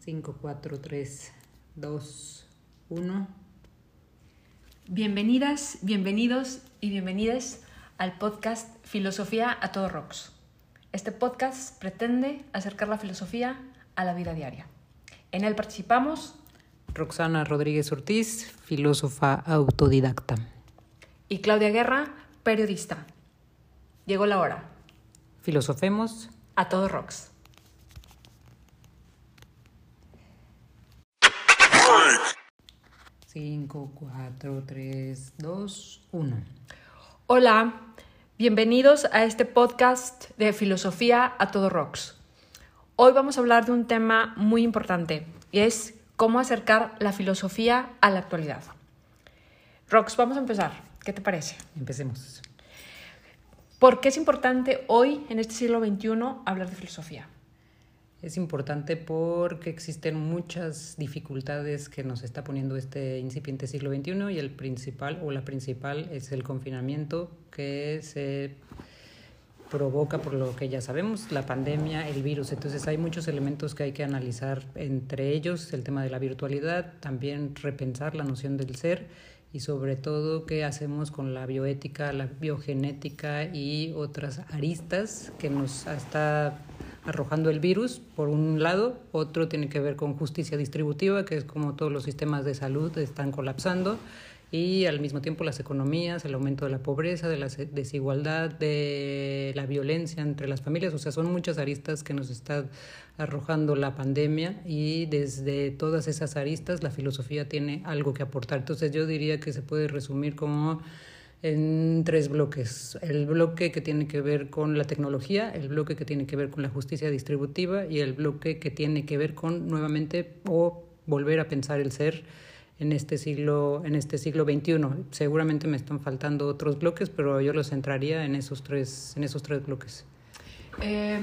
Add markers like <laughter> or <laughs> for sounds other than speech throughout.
5, 4, 3, 2, 1. Bienvenidas, bienvenidos y bienvenidas al podcast Filosofía a todo rocks. Este podcast pretende acercar la filosofía a la vida diaria. En él participamos Roxana Rodríguez Ortiz, filósofa autodidacta. y Claudia Guerra, periodista. Llegó la hora. Filosofemos. A todo rocks. Cinco, cuatro, tres, dos, uno. Hola, bienvenidos a este podcast de Filosofía a todo rocks. Hoy vamos a hablar de un tema muy importante y es cómo acercar la filosofía a la actualidad. Rox, vamos a empezar. ¿Qué te parece? Empecemos. ¿Por qué es importante hoy, en este siglo XXI, hablar de filosofía? Es importante porque existen muchas dificultades que nos está poniendo este incipiente siglo XXI y el principal o la principal es el confinamiento que se provoca por lo que ya sabemos, la pandemia, el virus. Entonces hay muchos elementos que hay que analizar, entre ellos el tema de la virtualidad, también repensar la noción del ser y sobre todo qué hacemos con la bioética, la biogenética y otras aristas que nos está arrojando el virus, por un lado, otro tiene que ver con justicia distributiva, que es como todos los sistemas de salud están colapsando, y al mismo tiempo las economías, el aumento de la pobreza, de la desigualdad, de la violencia entre las familias, o sea, son muchas aristas que nos está arrojando la pandemia y desde todas esas aristas la filosofía tiene algo que aportar. Entonces yo diría que se puede resumir como en tres bloques. El bloque que tiene que ver con la tecnología, el bloque que tiene que ver con la justicia distributiva y el bloque que tiene que ver con nuevamente o volver a pensar el ser en este siglo en este siglo XXI. Seguramente me están faltando otros bloques, pero yo los centraría en esos tres en esos tres bloques. Eh,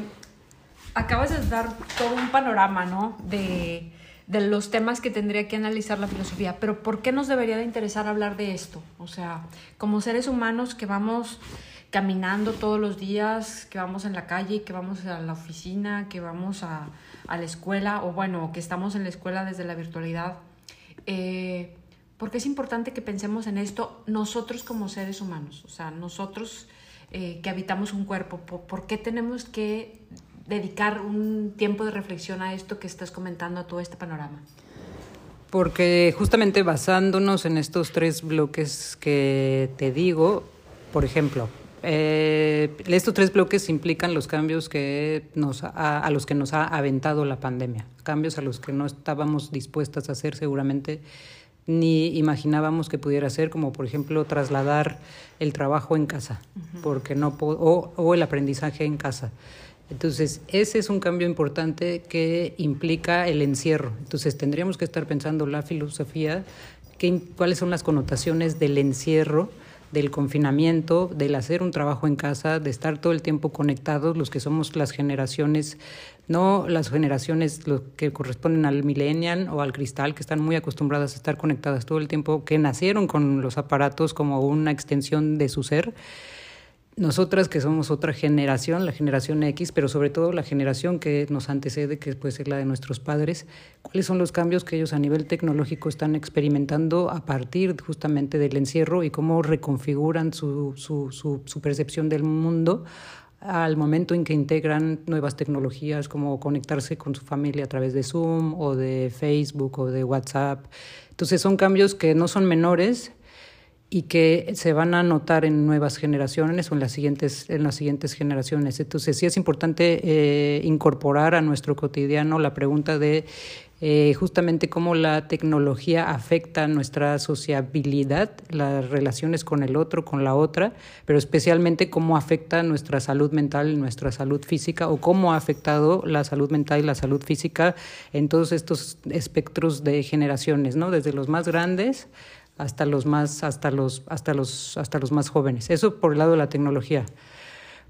acabas de dar todo un panorama, ¿no? De, de los temas que tendría que analizar la filosofía, pero ¿por qué nos debería de interesar hablar de esto? O sea, como seres humanos que vamos caminando todos los días, que vamos en la calle, que vamos a la oficina, que vamos a, la escuela, o bueno, que estamos en la escuela desde la virtualidad, eh, ¿por qué es importante que pensemos en esto nosotros como seres humanos? O sea, nosotros eh, que habitamos un cuerpo, ¿por, ¿por qué tenemos que dedicar un tiempo de reflexión a esto que estás comentando, a todo este panorama? Porque justamente basándonos en estos tres bloques que te digo, por ejemplo, eh, estos tres bloques implican los cambios que nos ha, a los que nos ha aventado la pandemia, cambios a los que no estábamos dispuestas a hacer seguramente ni imaginábamos que pudiera ser, como por ejemplo trasladar el trabajo en casa, uh -huh. porque no o, o el aprendizaje en casa. Entonces, ese es un cambio importante que implica el encierro. Entonces, tendríamos que estar pensando la filosofía, que, cuáles son las connotaciones del encierro, del confinamiento, del hacer un trabajo en casa, de estar todo el tiempo conectados, los que somos las generaciones, no las generaciones los que corresponden al millennial o al cristal, que están muy acostumbradas a estar conectadas todo el tiempo, que nacieron con los aparatos como una extensión de su ser nosotras que somos otra generación, la generación X, pero sobre todo la generación que nos antecede, que puede ser la de nuestros padres, cuáles son los cambios que ellos a nivel tecnológico están experimentando a partir justamente del encierro y cómo reconfiguran su, su, su, su percepción del mundo al momento en que integran nuevas tecnologías como conectarse con su familia a través de Zoom o de Facebook o de WhatsApp. Entonces son cambios que no son menores, y que se van a notar en nuevas generaciones o en las siguientes, en las siguientes generaciones. Entonces sí es importante eh, incorporar a nuestro cotidiano la pregunta de eh, justamente cómo la tecnología afecta nuestra sociabilidad, las relaciones con el otro, con la otra, pero especialmente cómo afecta nuestra salud mental nuestra salud física o cómo ha afectado la salud mental y la salud física en todos estos espectros de generaciones, ¿no? Desde los más grandes hasta los más hasta los hasta los hasta los más jóvenes. Eso por el lado de la tecnología.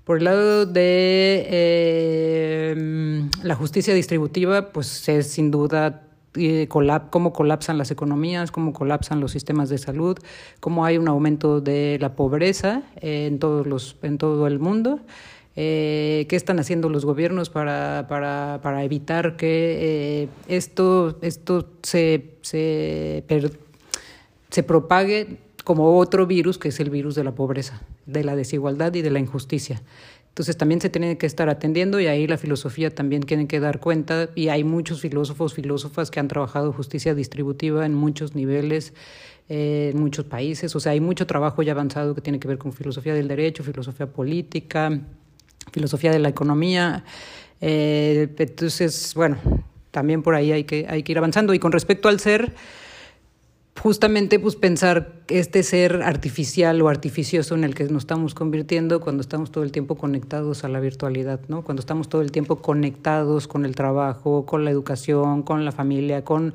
Por el lado de eh, la justicia distributiva pues es sin duda eh, cómo colapsan las economías cómo colapsan los sistemas de salud cómo hay un aumento de la pobreza en todos los en todo el mundo. Eh, qué están haciendo los gobiernos para, para, para evitar que eh, esto, esto se, se, se propague como otro virus, que es el virus de la pobreza, de la desigualdad y de la injusticia. Entonces también se tiene que estar atendiendo y ahí la filosofía también tiene que dar cuenta y hay muchos filósofos, filósofas que han trabajado justicia distributiva en muchos niveles, eh, en muchos países, o sea, hay mucho trabajo ya avanzado que tiene que ver con filosofía del derecho, filosofía política, filosofía de la economía. Eh, entonces, bueno, también por ahí hay que, hay que ir avanzando. Y con respecto al ser, justamente pues pensar este ser artificial o artificioso en el que nos estamos convirtiendo cuando estamos todo el tiempo conectados a la virtualidad, ¿no? Cuando estamos todo el tiempo conectados con el trabajo, con la educación, con la familia, con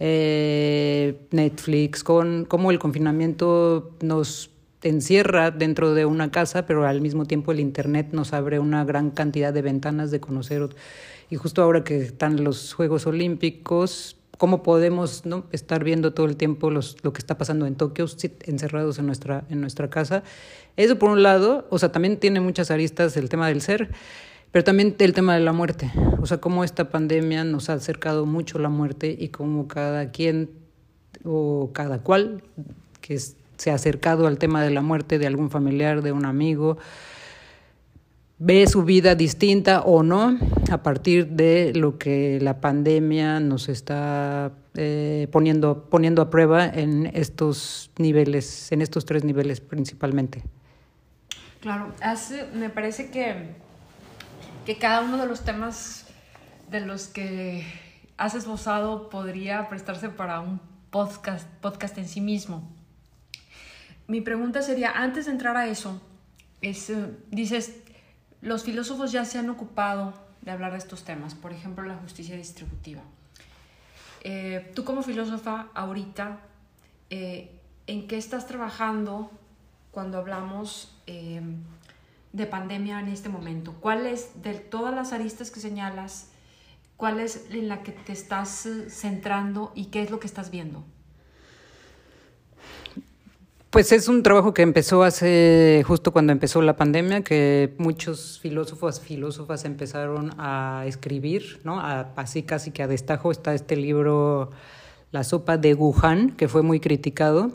eh, Netflix, con cómo el confinamiento nos encierra dentro de una casa, pero al mismo tiempo el Internet nos abre una gran cantidad de ventanas de conocer. Y justo ahora que están los Juegos Olímpicos, cómo podemos ¿no? estar viendo todo el tiempo lo que está pasando en Tokio, encerrados en nuestra, en nuestra casa. Eso por un lado, o sea, también tiene muchas aristas el tema del ser, pero también el tema de la muerte. O sea, cómo esta pandemia nos ha acercado mucho la muerte y cómo cada quien o cada cual que se ha acercado al tema de la muerte de algún familiar, de un amigo, ve su vida distinta o no a partir de lo que la pandemia nos está eh, poniendo, poniendo a prueba en estos niveles, en estos tres niveles principalmente. Claro, me parece que, que cada uno de los temas de los que has esbozado podría prestarse para un podcast, podcast en sí mismo. Mi pregunta sería, antes de entrar a eso, es, eh, dices, los filósofos ya se han ocupado de hablar de estos temas, por ejemplo, la justicia distributiva. Eh, tú como filósofa, ahorita, eh, ¿en qué estás trabajando cuando hablamos eh, de pandemia en este momento? ¿Cuál es, de todas las aristas que señalas, cuál es en la que te estás centrando y qué es lo que estás viendo? Pues es un trabajo que empezó hace justo cuando empezó la pandemia, que muchos filósofos, filósofas empezaron a escribir, ¿no? así casi que a destajo está este libro La sopa de Wuhan, que fue muy criticado,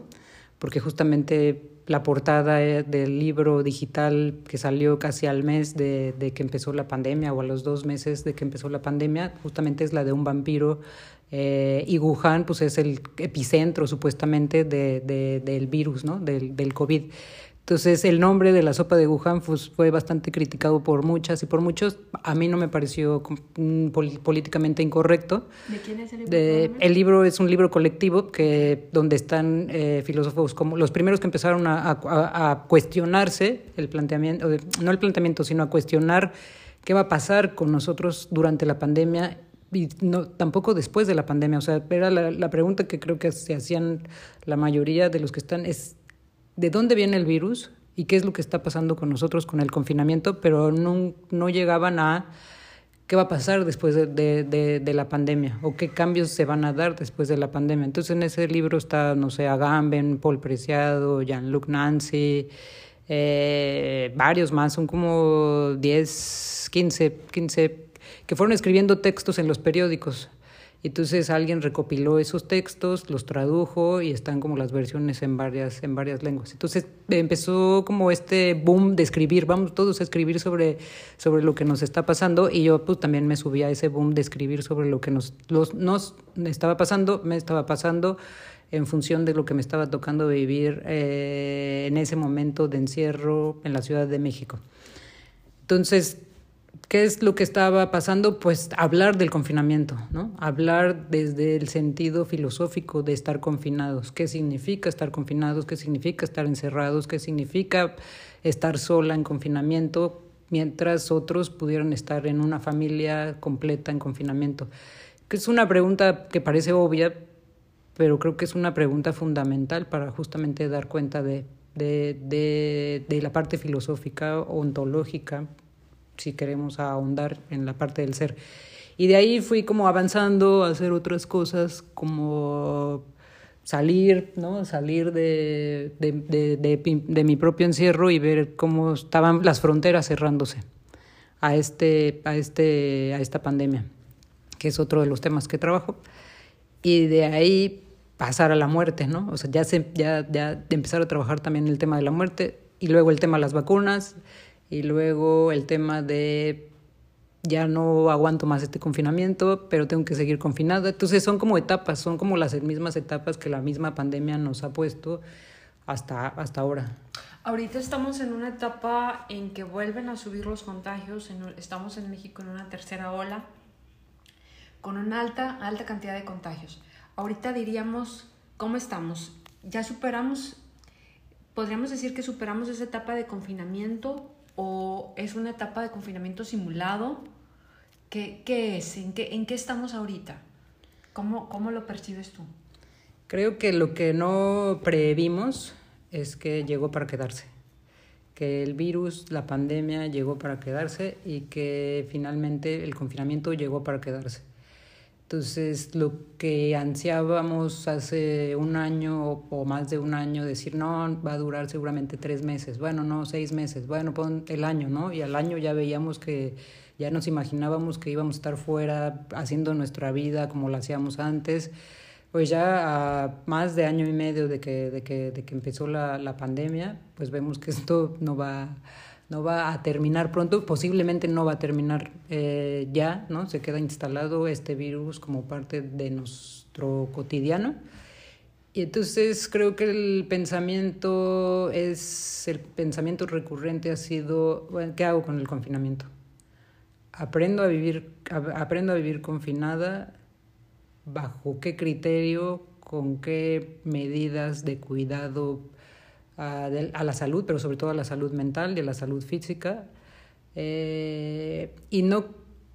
porque justamente la portada eh, del libro digital que salió casi al mes de, que empezó la pandemia o a los dos meses de que empezó la pandemia, justamente es la de un vampiro eh, y Wuhan pues, es el epicentro supuestamente de, del virus, ¿no? del, del COVID. Entonces el nombre de la sopa de Wuhan pues, fue bastante criticado por muchas y por muchos. A mí no me pareció mm, políticamente incorrecto. ¿De quién es el libro? De, el libro es un libro colectivo que, donde están eh, filósofos como los primeros que empezaron a, a, a cuestionarse el planteamiento, no el planteamiento, sino a cuestionar qué va a pasar con nosotros durante la pandemia y no, tampoco después de la pandemia. O sea, era la, la, pregunta que creo que se hacían la mayoría de los que están, es ¿de dónde viene el virus? ¿Y qué es lo que está pasando con nosotros con el confinamiento? Pero no, no llegaban a qué va a pasar después de, de, de, la pandemia o qué cambios se van a dar después de la pandemia. Entonces en ese libro está, no sé, Agamben, Paul Preciado, Jean-Luc Nancy, eh, varios más, son como 10, 15, 15 que fueron escribiendo textos en los periódicos. Entonces alguien recopiló esos textos, los tradujo y están como las versiones en varias, en varias lenguas. Entonces empezó como este boom de escribir, vamos todos a escribir sobre, sobre lo que nos está pasando y yo pues también me subí a ese boom de escribir sobre lo que nos, los, nos estaba pasando, me estaba pasando en función de lo que me estaba tocando vivir eh, en ese momento de encierro en la Ciudad de México. Entonces ¿Qué es lo que estaba pasando? Pues hablar del confinamiento, ¿no? Hablar desde el sentido filosófico de estar confinados. ¿Qué significa estar confinados? ¿Qué significa estar encerrados? ¿Qué significa estar sola en confinamiento mientras otros pudieran estar en una familia completa en confinamiento? Es una pregunta que parece obvia, pero creo que es una pregunta fundamental para justamente dar cuenta de, de, de, de la parte filosófica, ontológica, si queremos ahondar en la parte del ser. Y de ahí fui como avanzando a hacer otras cosas como salir, ¿no? Salir de, de, de, de, mi propio encierro y ver cómo estaban las fronteras cerrándose. a, este, a, este, a esta pandemia, que es otro de los temas que trabajo. Y de ahí pasar a la muerte, ¿no? O sea, ya, se, ya, ya empezar a trabajar también el tema de la muerte y luego el tema de las vacunas y luego el tema de ya no aguanto más este confinamiento, pero tengo que seguir confinada. Entonces son como etapas, son como las mismas etapas que la misma pandemia nos ha puesto hasta, hasta ahora. Ahorita estamos en una etapa en que vuelven a subir los contagios, estamos en México en una tercera ola, con una alta, alta cantidad de contagios. Ahorita diríamos, ¿cómo estamos? ¿Ya superamos, podríamos decir que superamos esa etapa de confinamiento o es una etapa de confinamiento simulado? ¿Qué, qué es? ¿En qué, ¿En qué estamos ahorita? ¿Cómo, ¿Cómo lo percibes tú? Creo que lo que no previmos es que llegó para quedarse, que el virus, la pandemia llegó para quedarse y que finalmente el confinamiento llegó para quedarse. Entonces, lo que ansiábamos hace un año o más de un año, decir, no, va a durar seguramente tres meses, bueno, no, seis meses, bueno, pon el año, ¿no? Y al año ya veíamos que ya nos imaginábamos que íbamos a estar fuera haciendo nuestra vida como la hacíamos antes. Pues ya a más de año y medio de que, de que, de que empezó la, la pandemia, pues vemos que esto no va, no va a terminar pronto, posiblemente no va a terminar eh, ya, ¿no? Se queda instalado este virus como parte de nuestro cotidiano. Y entonces creo que el pensamiento es, el pensamiento recurrente ha sido, bueno, ¿qué hago con el confinamiento? aprendo a vivir, aprendo a vivir confinada, bajo qué criterio, con qué medidas de cuidado a, la salud, pero sobre todo a la salud mental y a la salud física. Eh, y no,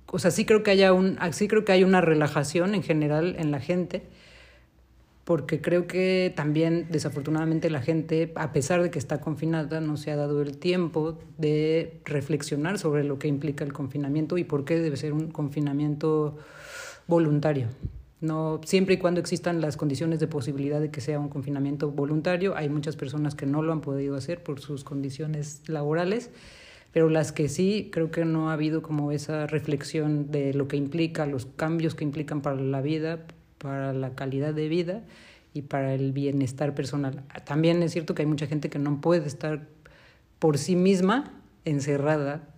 o sea, sí creo que haya un, sí creo que hay una relajación en general en la gente porque creo que también desafortunadamente la gente, a pesar de que está confinada, no se ha dado el tiempo de reflexionar sobre lo que implica el confinamiento y por qué debe ser un confinamiento voluntario. No, siempre y cuando existan las condiciones de posibilidad de que sea un confinamiento voluntario, hay muchas personas que no lo han podido hacer por sus condiciones laborales, pero las que sí, creo que no ha habido como esa reflexión de lo que implica, los cambios que implican para la vida, para la calidad de vida y para el bienestar personal. También es cierto que hay mucha gente que no puede estar por sí misma encerrada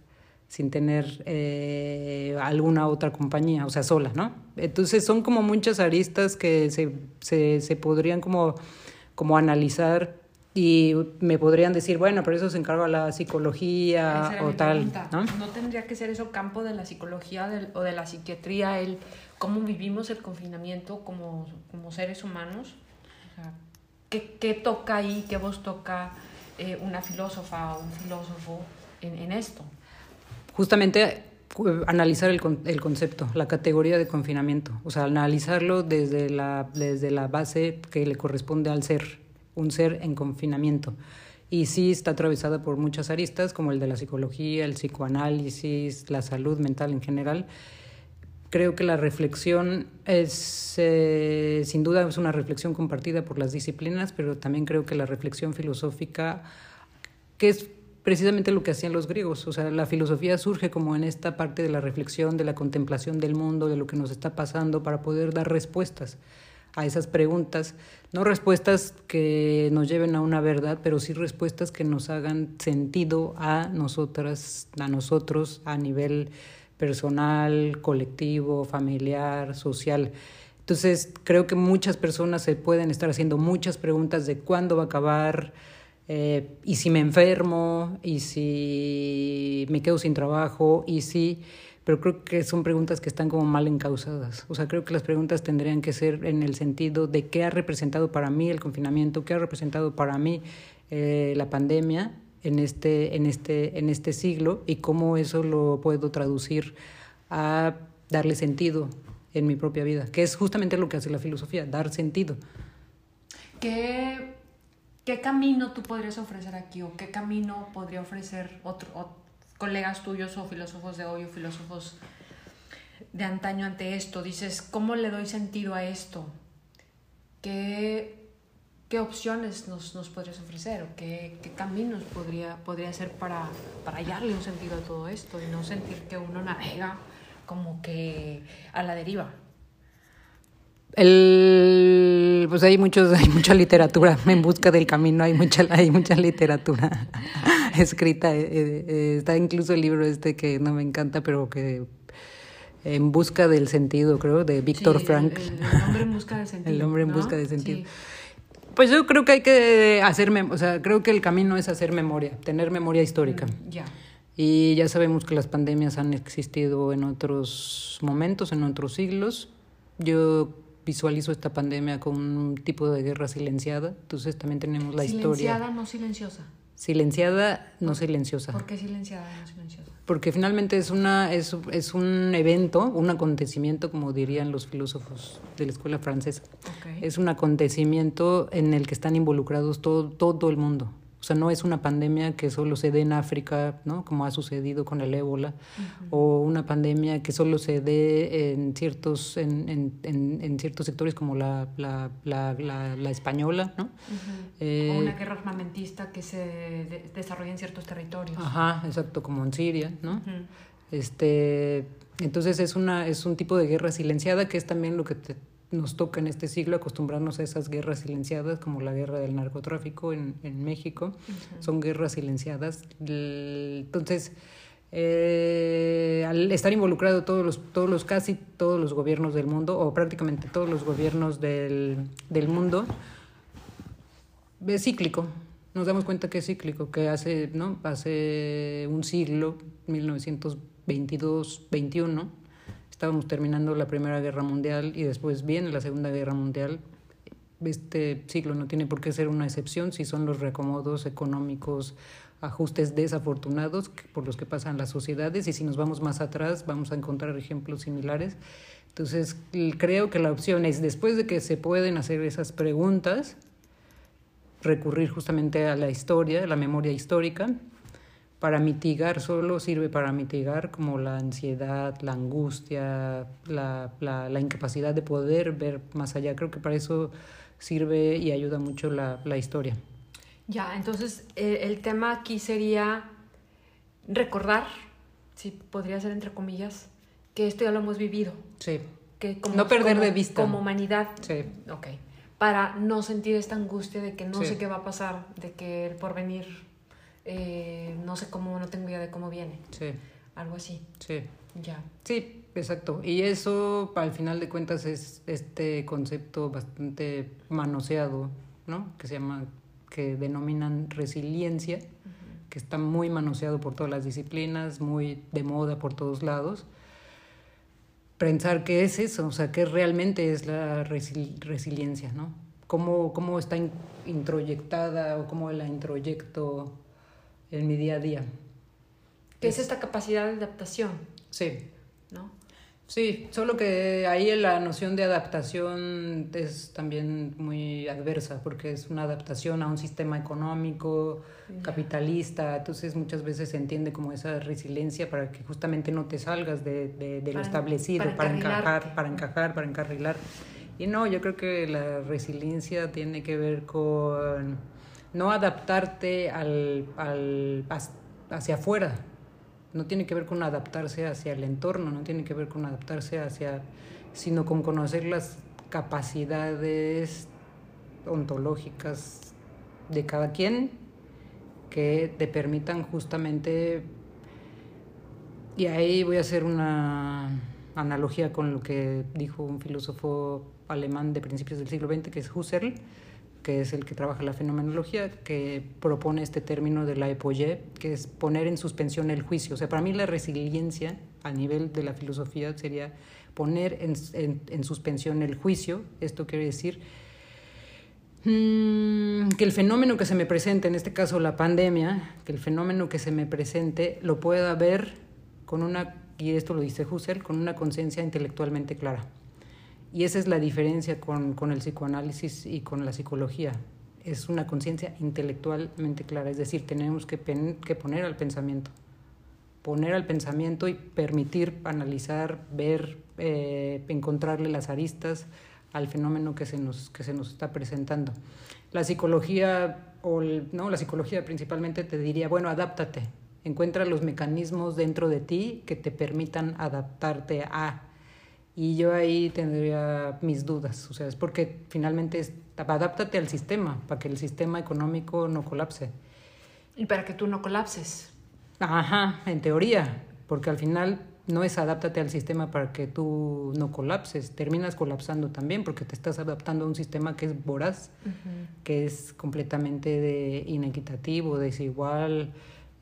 sin tener eh, alguna otra compañía, o sea, sola, ¿no? Entonces son como muchas aristas que se, se, se podrían como, como analizar y me podrían decir, bueno, pero eso se encarga la psicología o tal. ¿no? ¿no? tendría que ser eso campo de la psicología o de la psiquiatría, el cómo vivimos el confinamiento como, como seres humanos? O sea, ¿qué, ¿qué, toca ahí, qué voz toca eh, una filósofa o un filósofo en, en esto? Justamente analizar el, el, concepto, la categoría de confinamiento, o sea, analizarlo desde la, desde la base que le corresponde al ser un ser en confinamiento. Y sí está atravesada por muchas aristas, como el de la psicología, el psicoanálisis, la salud mental en general. Creo que la reflexión es, eh, sin duda, es una reflexión compartida por las disciplinas, pero también creo que la reflexión filosófica, que es precisamente lo que hacían los griegos, o sea, la filosofía surge como en esta parte de la reflexión, de la contemplación del mundo, de lo que nos está pasando, para poder dar respuestas a esas preguntas, no respuestas que nos lleven a una verdad, pero sí respuestas que nos hagan sentido a nosotras, a nosotros a nivel personal, colectivo, familiar, social. Entonces, creo que muchas personas se pueden estar haciendo muchas preguntas de cuándo va a acabar, eh, y si me enfermo, y si me quedo sin trabajo, y si pero creo que son preguntas que están como mal encausadas. O sea, creo que las preguntas tendrían que ser en el sentido de qué ha representado para mí el confinamiento, qué ha representado para mí eh, la pandemia en este, en, este, en este siglo y cómo eso lo puedo traducir a darle sentido en mi propia vida, que es justamente lo que hace la filosofía, dar sentido. ¿Qué, qué camino tú podrías ofrecer aquí o qué camino podría ofrecer otro, otro colegas tuyos o filósofos de hoy o filósofos de antaño ante esto? Dices, ¿cómo le doy sentido a esto? ¿Qué, ¿qué opciones nos, nos podrías ofrecer o qué, qué caminos podría, podría hacer para, para hallarle un sentido a todo esto y no sentir que uno navega como que a la deriva? El, pues hay muchos, <laughs> hay mucha literatura <laughs> en busca del camino, hay mucha, hay mucha literatura <laughs> escrita. Eh, eh, está incluso el libro este que no me encanta, pero que en busca del sentido, creo, de Víctor Sí, Frank. El, el hombre en busca de sentido. El hombre en ¿no? busca de sentido. Sí. Pues yo creo que hay que hacer, o sea, creo que el camino es hacer memoria, tener memoria histórica. Ya. Y ya sabemos que las pandemias han existido en otros momentos, en otros siglos. Yo visualizo esta pandemia como un tipo de guerra silenciada, entonces también tenemos la silenciada, historia. no silenciosa. Silenciada, no silenciosa. ¿Por qué silenciada, no silenciosa? Porque finalmente es, una, es, es un evento, un acontecimiento, como dirían los filósofos de la escuela francesa. Ok. Es un acontecimiento en el que están involucrados todo, todo el mundo. O sea, no es una pandemia que solo se dé en África, ¿no? Como ha sucedido con el ébola, o una pandemia que solo se dé en ciertos, en, en, en, en ciertos sectores como la, la, la, la, la española, ¿no? Eh, o una guerra armamentista que se de- desarrolla en ciertos territorios. Ajá, exacto, como en Siria, ¿no? Este, entonces es una es un tipo de guerra silenciada que es también lo que te- nos toca en este siglo acostumbrarnos a esas guerras silenciadas como la guerra del narcotráfico en, en México son guerras silenciadas entonces eh, al estar involucrado todos los todos los casi todos los gobiernos del mundo o prácticamente todos los gobiernos del, del mundo es cíclico. Nos damos cuenta que es cíclico, que hace, ¿no? hace un siglo, 1922, 21, estábamos terminando la Primera Guerra Mundial y después viene la Segunda Guerra Mundial. Este siglo no tiene por qué ser una excepción si son los reacomodos económicos, ajustes desafortunados por los que pasan las sociedades y si nos vamos más atrás vamos a encontrar ejemplos similares. Entonces, creo que la opción es, después de que se pueden hacer esas preguntas, recurrir justamente a la historia, a la memoria histórica, para mitigar, solo sirve para mitigar como la ansiedad, la angustia, la, la, la incapacidad de poder ver más allá. Creo que para eso sirve y ayuda mucho la, la historia. Ya, entonces eh, el tema aquí sería recordar, si podría ser entre comillas, que esto ya lo hemos vivido. Sí, Que como, No perder como- de vista. Como humanidad. sí, Ok. Para no sentir esta angustia de que no Sí. sé qué va a pasar, de que el porvenir, eh, no sé cómo, no tengo idea de cómo viene. sí, Algo así. sí. Ya. Sí, exacto. Y eso, al final de cuentas, es este concepto bastante manoseado, ¿no? Que se llama, que denominan resiliencia, que está muy manoseado por todas las disciplinas, muy de moda por todos lados. Pensar qué es eso, o sea, qué realmente es la resil- resiliencia, ¿no? ¿Cómo, cómo está in- introyectada o cómo la introyecto en mi día a día? Que es esta capacidad de adaptación, Sí, ¿no? Sí, solo que ahí la noción de adaptación es también muy adversa, porque es una adaptación a un sistema económico, capitalista, entonces muchas veces se entiende como esa resiliencia para que justamente no te salgas de, de- de lo Para- establecido, para encajar, para encajar, para encarrilar. Y no, yo creo que la resiliencia tiene que ver con no adaptarte al, al, hacia afuera, no tiene que ver con adaptarse hacia el entorno, no tiene que ver con adaptarse hacia, sino con conocer las capacidades ontológicas de cada quien que te permitan justamente, y ahí voy a hacer una analogía con lo que dijo un filósofo alemán de principios del siglo XX, que es Husserl, que es el que trabaja la fenomenología, que propone este término de la epoye, que es poner en suspensión el juicio. O sea, para mí la resiliencia a nivel de la filosofía sería poner en, en- en suspensión el juicio. Esto quiere decir mm, que el fenómeno que se me presente, en este caso la pandemia, que el fenómeno que se me presente lo pueda ver con una, y esto lo dice Husserl, con una conciencia intelectualmente clara. Y esa es la diferencia con, con el psicoanálisis y con la psicología. Es una conciencia intelectualmente clara, es decir, tenemos que, pen- que poner al pensamiento, poner al pensamiento y permitir analizar, ver, eh, encontrarle las aristas al fenómeno que se nos, que se nos está presentando. La psicología, o no, la psicología principalmente te diría, bueno, adáptate, encuentra los mecanismos dentro de ti que te permitan adaptarte a. Y yo ahí tendría mis dudas, o sea, es porque finalmente es, adáptate al sistema, para que el sistema económico no colapse. Y para que tú no colapses. Ajá, en teoría, porque al final no es adáptate al sistema para que tú no colapses, terminas colapsando también porque te estás adaptando a un sistema que es voraz, que es completamente de inequitativo, desigual,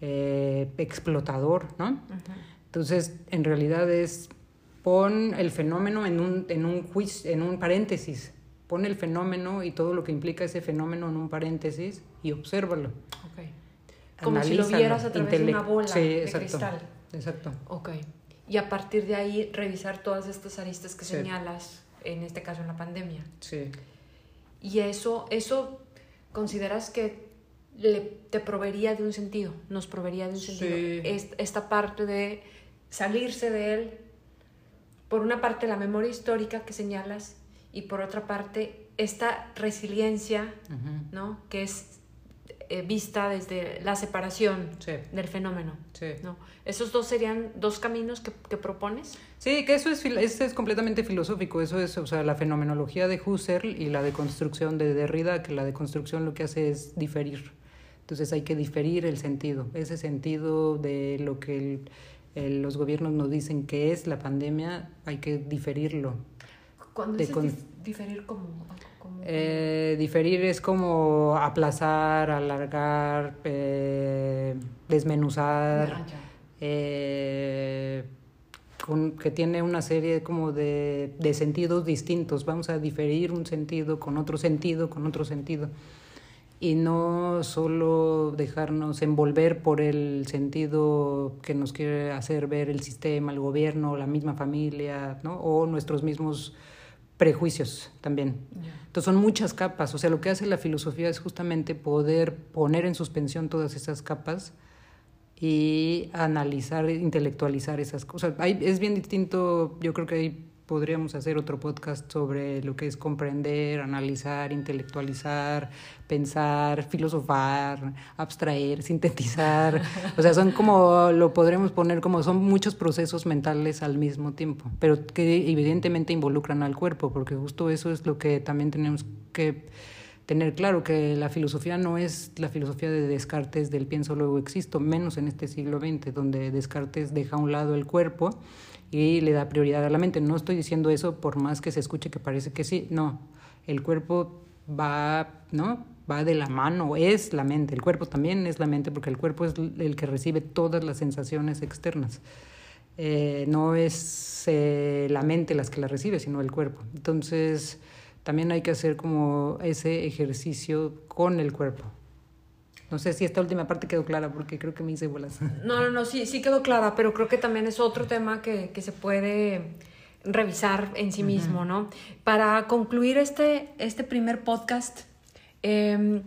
eh, explotador, ¿no? Entonces, en realidad es pon el fenómeno en un, en un en un paréntesis, pon el fenómeno y todo lo que implica ese fenómeno en un paréntesis y obsérvalo. Como si lo vieras a través de una bola de cristal. Exacto. Ok. Y a partir de ahí revisar todas estas aristas que señalas, en este caso en la pandemia. Sí. Y eso, eso consideras que le, te proveería de un sentido, nos proveería de un sentido. esta parte de salirse de él, por una parte la memoria histórica que señalas y por otra parte esta resiliencia, ¿no? Que es eh, vista desde la separación del fenómeno. ¿no? ¿Esos dos serían dos caminos que, que propones? Sí, que eso es, es completamente filosófico. Eso es, o sea, la fenomenología de Husserl y la deconstrucción de Derrida, que la deconstrucción lo que hace es diferir. Entonces hay que diferir el sentido, ese sentido de lo que los gobiernos nos dicen que es la pandemia, hay que diferirlo. ¿Cuándo dices diferir como...? Eh, diferir es como aplazar, alargar, eh, desmenuzar, eh, que tiene una serie como de, de, sentidos distintos. Vamos a diferir un sentido con otro sentido, con otro sentido. Y no solo dejarnos envolver por el sentido que nos quiere hacer ver el sistema, el gobierno, la misma familia, ¿no? o nuestros mismos prejuicios también. Entonces son muchas capas, o sea, lo que hace la filosofía es justamente poder poner en suspensión todas esas capas y analizar, intelectualizar esas cosas. Hay, es bien distinto, yo creo que hay podríamos hacer otro podcast sobre lo que es comprender, analizar, intelectualizar, pensar, filosofar, abstraer, <laughs> sintetizar. O sea, son como, lo podremos poner como, son muchos procesos mentales al mismo tiempo, pero que evidentemente involucran al cuerpo, porque justo eso es lo que también tenemos que tener claro que la filosofía no es la filosofía de Descartes del pienso luego existo, menos en este siglo XX, donde Descartes deja a un lado el cuerpo y le da prioridad a la mente. No estoy diciendo eso por más que se escuche que parece que sí, no. El cuerpo va, ¿no? Va de la mano, es la mente. El cuerpo también es la mente porque el cuerpo es el que recibe todas las sensaciones externas. Eh, no es eh, la mente las que la recibe, sino el cuerpo. Entonces, también hay que hacer como ese ejercicio con el cuerpo. No sé si esta última parte quedó clara porque creo que me hice bolas. <laughs> No, no, no, sí, sí quedó clara, pero creo que también es otro tema que, que se puede revisar en sí mismo, ¿no? Para concluir este, este primer podcast, eh,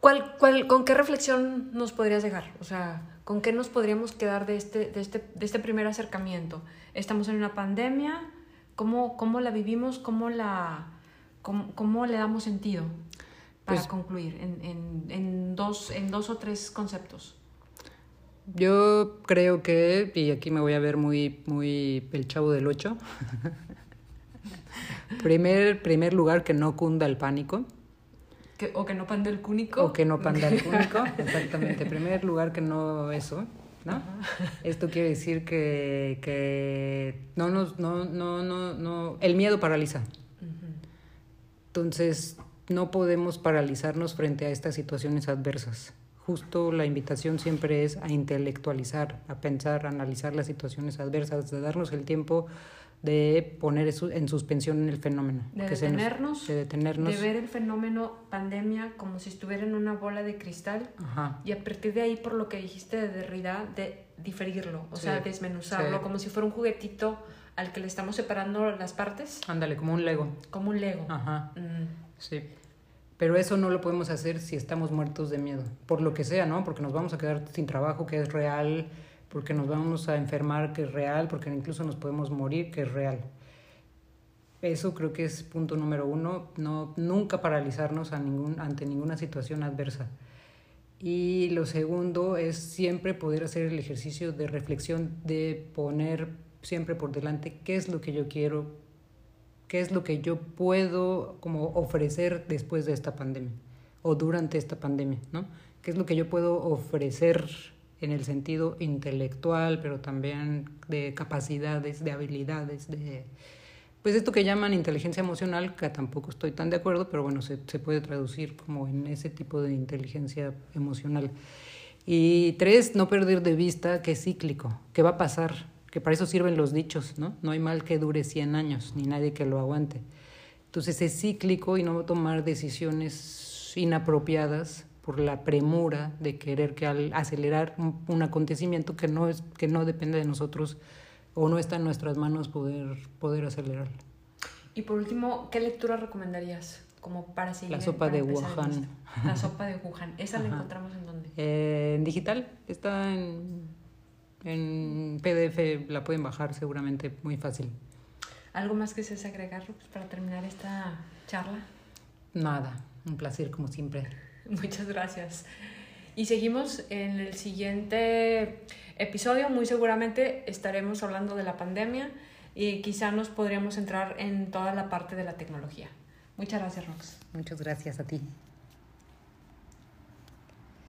¿cuál, cuál, con qué reflexión nos podrías dejar? O sea, ¿con qué nos podríamos quedar de este, de este, de este primer acercamiento? Estamos en una pandemia, ¿Cómo, cómo la vivimos? ¿Cómo, la, cómo, cómo le damos sentido? Para pues concluir, en, en, en, dos, en dos o tres conceptos. Yo creo que, y aquí me voy a ver muy, muy el chavo del ocho, <laughs> primer, primer lugar que no cunda el pánico. Que, o que no panda el cúnico. O que no panda el <laughs> cúnico, exactamente. Primer lugar que no eso. ¿no? Esto quiere decir que, que no nos, no, no, no, no, el miedo paraliza. Entonces, no podemos paralizarnos frente a estas situaciones adversas. Justo la invitación siempre es a intelectualizar, a pensar, a analizar las situaciones adversas, de darnos el tiempo de poner en suspensión el fenómeno. De detenernos, de detenernos. De ver el fenómeno pandemia como si estuviera en una bola de cristal. Y a partir de ahí, por lo que dijiste de Derrida, de diferirlo, o sea, desmenuzarlo, como si fuera un juguetito al que le estamos separando las partes. Ándale, como un Lego. Como un Lego. Ajá. Mm. Sí. Pero eso no lo podemos hacer si estamos muertos de miedo, por lo que sea, ¿no? Porque nos vamos a quedar sin trabajo, que es real, porque nos vamos a enfermar, que es real, porque incluso nos podemos morir, que es real. Eso creo que es punto número uno, no, nunca paralizarnos a ningún, ante ninguna situación adversa. Y lo segundo es siempre poder hacer el ejercicio de reflexión, de poner siempre por delante qué es lo que yo quiero, qué es lo que yo puedo como ofrecer después de esta pandemia o durante esta pandemia, ¿no? ¿Qué es lo que yo puedo ofrecer en el sentido intelectual, pero también de capacidades, de habilidades, de pues esto que llaman inteligencia emocional, que tampoco estoy tan de acuerdo, pero bueno, se, se puede traducir como en ese tipo de inteligencia emocional. Y tres, no perder de vista que es cíclico, que va a pasar, que para eso sirven los dichos, ¿no? No hay mal que dure 100 años, ni nadie que lo aguante. Entonces es cíclico y no tomar decisiones inapropiadas por la premura de querer que al acelerar un, un acontecimiento que no, es, que no depende de nosotros o no está en nuestras manos poder, poder acelerarlo. Y por último, ¿qué lectura recomendarías? Como para seguir. La sopa de Wuhan. La sopa de Wuhan. ¿Esa la <laughs> encontramos en dónde? Eh, en digital. Está en, en PDF. La pueden bajar seguramente muy fácil. ¿Algo más que se agregar pues, para terminar esta charla? Nada. Un placer como siempre. <laughs> Muchas gracias. Y seguimos en el siguiente episodio. Muy seguramente estaremos hablando de la pandemia y quizá nos podríamos entrar en toda la parte de la tecnología. Muchas gracias, Rox. Muchas gracias a ti.